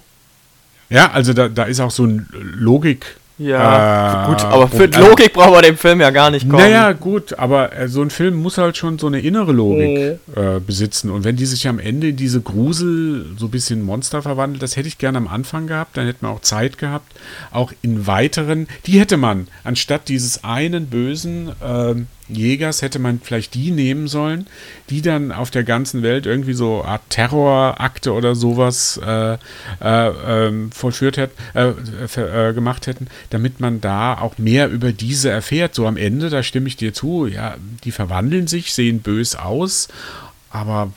Ja, also da, da ist auch so ein Logik ja, äh, gut, aber für und, Logik brauchen wir dem Film ja gar nicht kommen. Naja, gut, aber äh, so ein Film muss halt schon so eine innere Logik mhm. äh, besitzen. Und wenn die sich am Ende in diese Grusel, so ein bisschen Monster verwandelt, das hätte ich gerne am Anfang gehabt, dann hätte man auch Zeit gehabt, auch in weiteren, die hätte man, anstatt dieses einen bösen, ähm, Jägers hätte man vielleicht die nehmen sollen, die dann auf der ganzen Welt irgendwie so Art Terrorakte oder sowas äh, äh, ähm, vollführt hätten, äh, äh, gemacht hätten, damit man da auch mehr über diese erfährt. So am Ende, da stimme ich dir zu, ja, die verwandeln sich, sehen bös aus, aber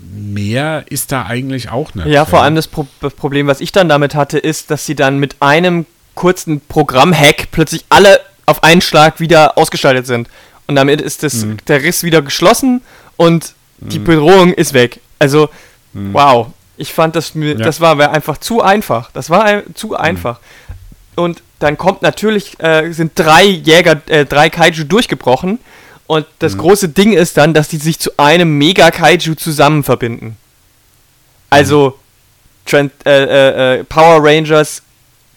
mehr ist da eigentlich auch nicht. Ja, vor allem das, Pro das Problem, was ich dann damit hatte, ist, dass sie dann mit einem kurzen Programm-Hack plötzlich alle auf einen Schlag wieder ausgeschaltet sind. Und damit ist das, mhm. der Riss wieder geschlossen und mhm. die Bedrohung ist weg. Also, mhm. wow. Ich fand, das, ja. das war einfach zu einfach. Das war ein, zu mhm. einfach. Und dann kommt natürlich, äh, sind drei Jäger, äh, drei Kaiju durchgebrochen. Und das mhm. große Ding ist dann, dass die sich zu einem Mega-Kaiju zusammen verbinden. Also, Trend, äh, äh, äh Power Rangers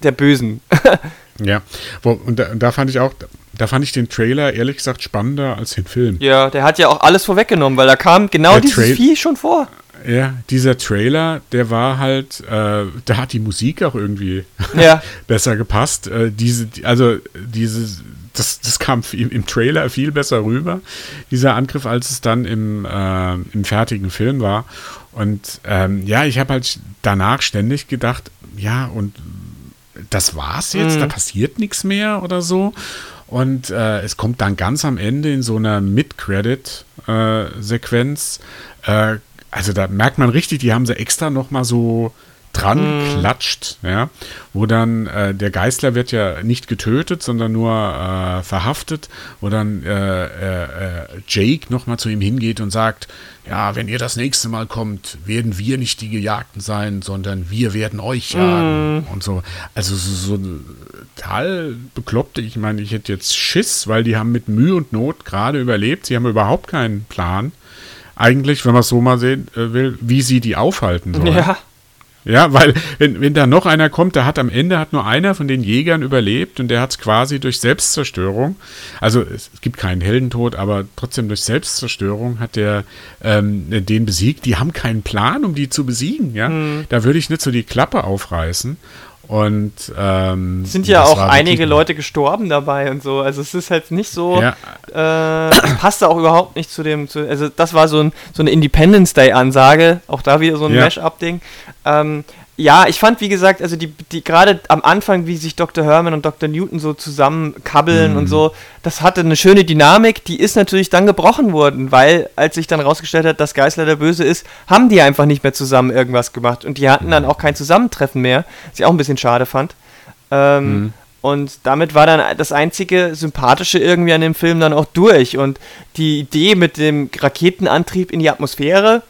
der Bösen. ja, Wo, und, da, und da fand ich auch, da fand ich den Trailer ehrlich gesagt spannender als den Film. Ja, der hat ja auch alles vorweggenommen, weil da kam genau der dieses Vieh schon vor. Ja, dieser Trailer, der war halt, äh, da hat die Musik auch irgendwie ja. besser gepasst. Äh, diese, also dieses, das, das kam im, im, Trailer viel besser rüber, dieser Angriff, als es dann im, äh, im fertigen Film war. Und ähm, ja, ich habe halt danach ständig gedacht, ja, und das war's jetzt, mhm. da passiert nichts mehr oder so. Und äh, es kommt dann ganz am Ende in so einer Mid-Credit-Sequenz, äh, also da merkt man richtig, die haben sie extra nochmal so dran mm. klatscht, ja, wo dann äh, der Geißler wird ja nicht getötet, sondern nur äh, verhaftet, wo dann äh, äh, äh Jake nochmal zu ihm hingeht und sagt, ja, wenn ihr das nächste Mal kommt, werden wir nicht die Gejagten sein, sondern wir werden euch jagen mm. und so. Also so, so total bekloppte, ich meine, ich hätte jetzt Schiss, weil die haben mit Mühe und Not gerade überlebt, sie haben überhaupt keinen Plan eigentlich, wenn man es so mal sehen äh, will, wie sie die aufhalten sollen. Ja. Ja, weil wenn, wenn da noch einer kommt, da hat am Ende hat nur einer von den Jägern überlebt und der hat es quasi durch Selbstzerstörung, also es, es, gibt keinen Heldentod, aber trotzdem durch Selbstzerstörung hat der ähm, den besiegt. Die haben keinen Plan, um die zu besiegen, ja. Mhm. Da würde ich nicht so die Klappe aufreißen. Und ähm, sind ja auch einige Leute gestorben dabei und so. Also es ist halt nicht so, ja. äh, passte auch überhaupt nicht zu dem, zu, also das war so, ein, so eine Independence Day Ansage, auch da wieder so ein ja. Mash-up-Ding. Ähm, ja, ich fand, wie gesagt, also die, die gerade am Anfang, wie sich Dr. Herman und Dr. Newton so zusammenkabbeln mhm. und so, das hatte eine schöne Dynamik, die ist natürlich dann gebrochen worden, weil als sich dann rausgestellt hat, dass Geisler der Böse ist, haben die einfach nicht mehr zusammen irgendwas gemacht und die hatten dann auch kein Zusammentreffen mehr, was ich auch ein bisschen schade fand. Ähm, mhm. Und damit war dann das einzige Sympathische irgendwie an dem Film dann auch durch. Und die Idee mit dem Raketenantrieb in die Atmosphäre,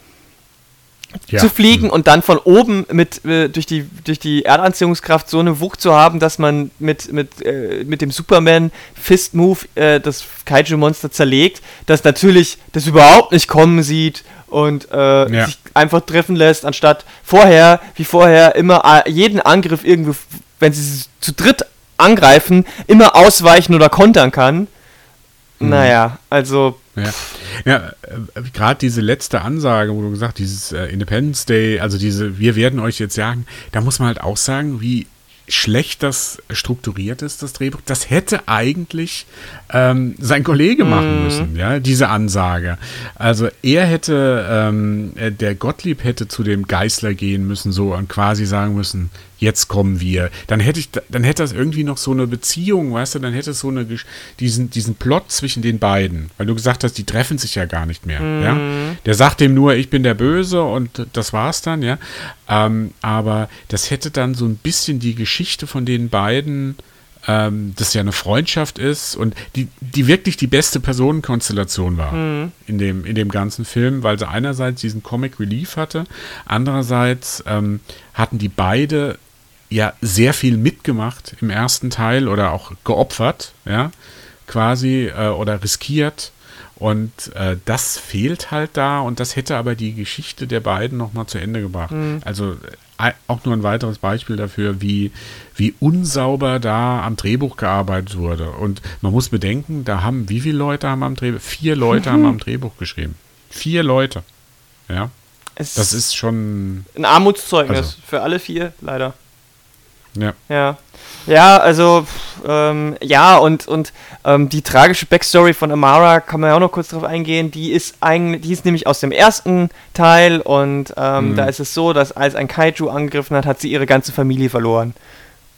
ja. zu fliegen und dann von oben mit äh, durch die durch die Erdanziehungskraft so eine Wucht zu haben, dass man mit mit äh, mit dem Superman Fist Move äh, das Kaiju Monster zerlegt, das natürlich das überhaupt nicht kommen sieht und äh, ja. sich einfach treffen lässt, anstatt vorher wie vorher immer äh, jeden Angriff irgendwie, wenn sie zu dritt angreifen, immer ausweichen oder kontern kann. Mhm. Naja, also ja, ja äh, gerade diese letzte Ansage, wo du gesagt dieses äh, Independence Day, also diese, wir werden euch jetzt sagen, da muss man halt auch sagen, wie schlecht das strukturiert ist, das Drehbuch. Das hätte eigentlich ähm, sein Kollege machen mhm. müssen, ja, diese Ansage. Also er hätte, ähm, äh, der Gottlieb hätte zu dem Geißler gehen müssen, so und quasi sagen müssen, jetzt kommen wir. Dann hätte ich, dann hätte das irgendwie noch so eine Beziehung, weißt du, dann hätte es so eine, diesen, diesen Plot zwischen den beiden, weil du gesagt hast, die treffen sich ja gar nicht mehr, mhm. ja. Der sagt dem nur, ich bin der Böse und das war's dann, ja. Ähm, aber das hätte dann so ein bisschen die Geschichte von den beiden ähm, das ja eine Freundschaft ist und die, die wirklich die beste Personenkonstellation war mhm. in, dem, in dem ganzen Film, weil sie einerseits diesen Comic Relief hatte, andererseits ähm, hatten die beide ja sehr viel mitgemacht im ersten Teil oder auch geopfert, ja, quasi äh, oder riskiert. Und äh, das fehlt halt da und das hätte aber die Geschichte der beiden nochmal zu Ende gebracht. Mhm. Also auch nur ein weiteres Beispiel dafür, wie, wie unsauber da am Drehbuch gearbeitet wurde. Und man muss bedenken, da haben, wie viele Leute haben am Drehbuch? Vier Leute mhm. haben am Drehbuch geschrieben. Vier Leute. Ja. Es das ist schon. Ein Armutszeugnis also. für alle vier, leider. Ja. Ja. Ja, also, ähm, ja, und, und ähm, die tragische Backstory von Amara kann man ja auch noch kurz drauf eingehen. Die ist eigentlich, die ist nämlich aus dem ersten Teil und ähm, mhm. da ist es so, dass als ein Kaiju angegriffen hat, hat sie ihre ganze Familie verloren.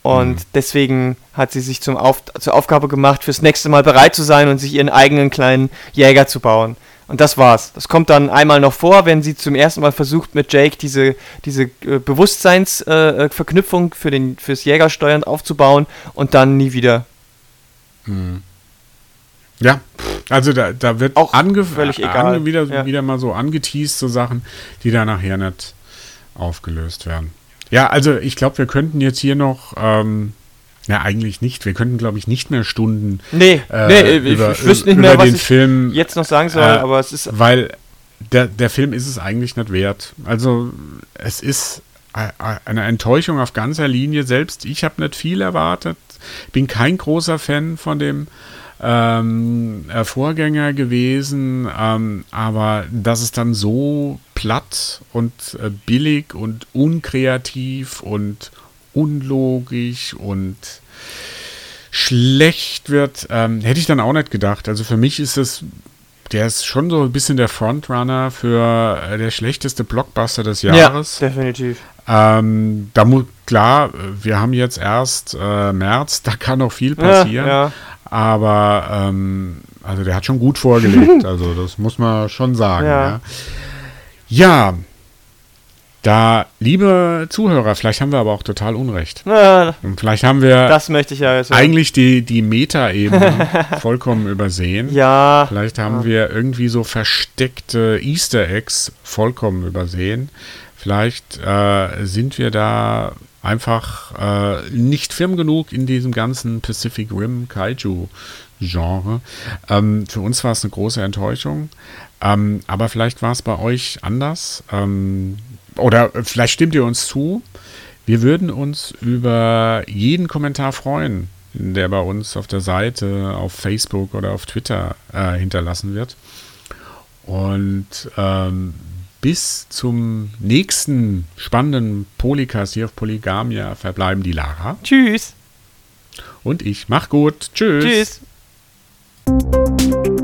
Und mhm. deswegen hat sie sich zum Auf zur Aufgabe gemacht, fürs nächste Mal bereit zu sein und sich ihren eigenen kleinen Jäger zu bauen. Und das war's. Das kommt dann einmal noch vor, wenn sie zum ersten Mal versucht, mit Jake diese, diese äh, Bewusstseinsverknüpfung äh, für den, fürs Jägersteuern aufzubauen und dann nie wieder. Hm. Ja, also da, da wird auch völlig egal. Ange wieder, ja. wieder mal so angeteased, so Sachen, die da nachher nicht aufgelöst werden. Ja, also ich glaube, wir könnten jetzt hier noch ähm, ja, eigentlich nicht. Wir könnten, glaube ich, nicht mehr Stunden nee, äh, nee, über, ich, ich wüsste nicht mehr, was den ich Film jetzt noch sagen soll, äh, aber es ist. Weil der, der Film ist es eigentlich nicht wert. Also es ist eine Enttäuschung auf ganzer Linie. Selbst ich habe nicht viel erwartet. Bin kein großer Fan von dem ähm, äh, Vorgänger gewesen, ähm, aber dass es dann so platt und äh, billig und unkreativ und unlogisch und schlecht wird, ähm, hätte ich dann auch nicht gedacht. Also für mich ist es, der ist schon so ein bisschen der Frontrunner für äh, der schlechteste Blockbuster des Jahres. Ja, definitiv. Ähm, da muss klar, wir haben jetzt erst äh, März, da kann noch viel passieren. Ja, ja. Aber ähm, also der hat schon gut vorgelegt. also das muss man schon sagen. Ja. ja. ja. Da, liebe Zuhörer, vielleicht haben wir aber auch total Unrecht. Ja, Und vielleicht haben wir das möchte ich ja jetzt eigentlich die, die Meta-Ebene vollkommen übersehen. Ja. Vielleicht haben ja. wir irgendwie so versteckte Easter Eggs vollkommen übersehen. Vielleicht äh, sind wir da einfach äh, nicht firm genug in diesem ganzen Pacific Rim Kaiju Genre. Ähm, für uns war es eine große Enttäuschung. Ähm, aber vielleicht war es bei euch anders. Ähm, oder vielleicht stimmt ihr uns zu. Wir würden uns über jeden Kommentar freuen, der bei uns auf der Seite, auf Facebook oder auf Twitter äh, hinterlassen wird. Und ähm, bis zum nächsten spannenden Polycast hier auf Polygamia verbleiben die Lara. Tschüss. Und ich. Mach gut. Tschüss. Tschüss.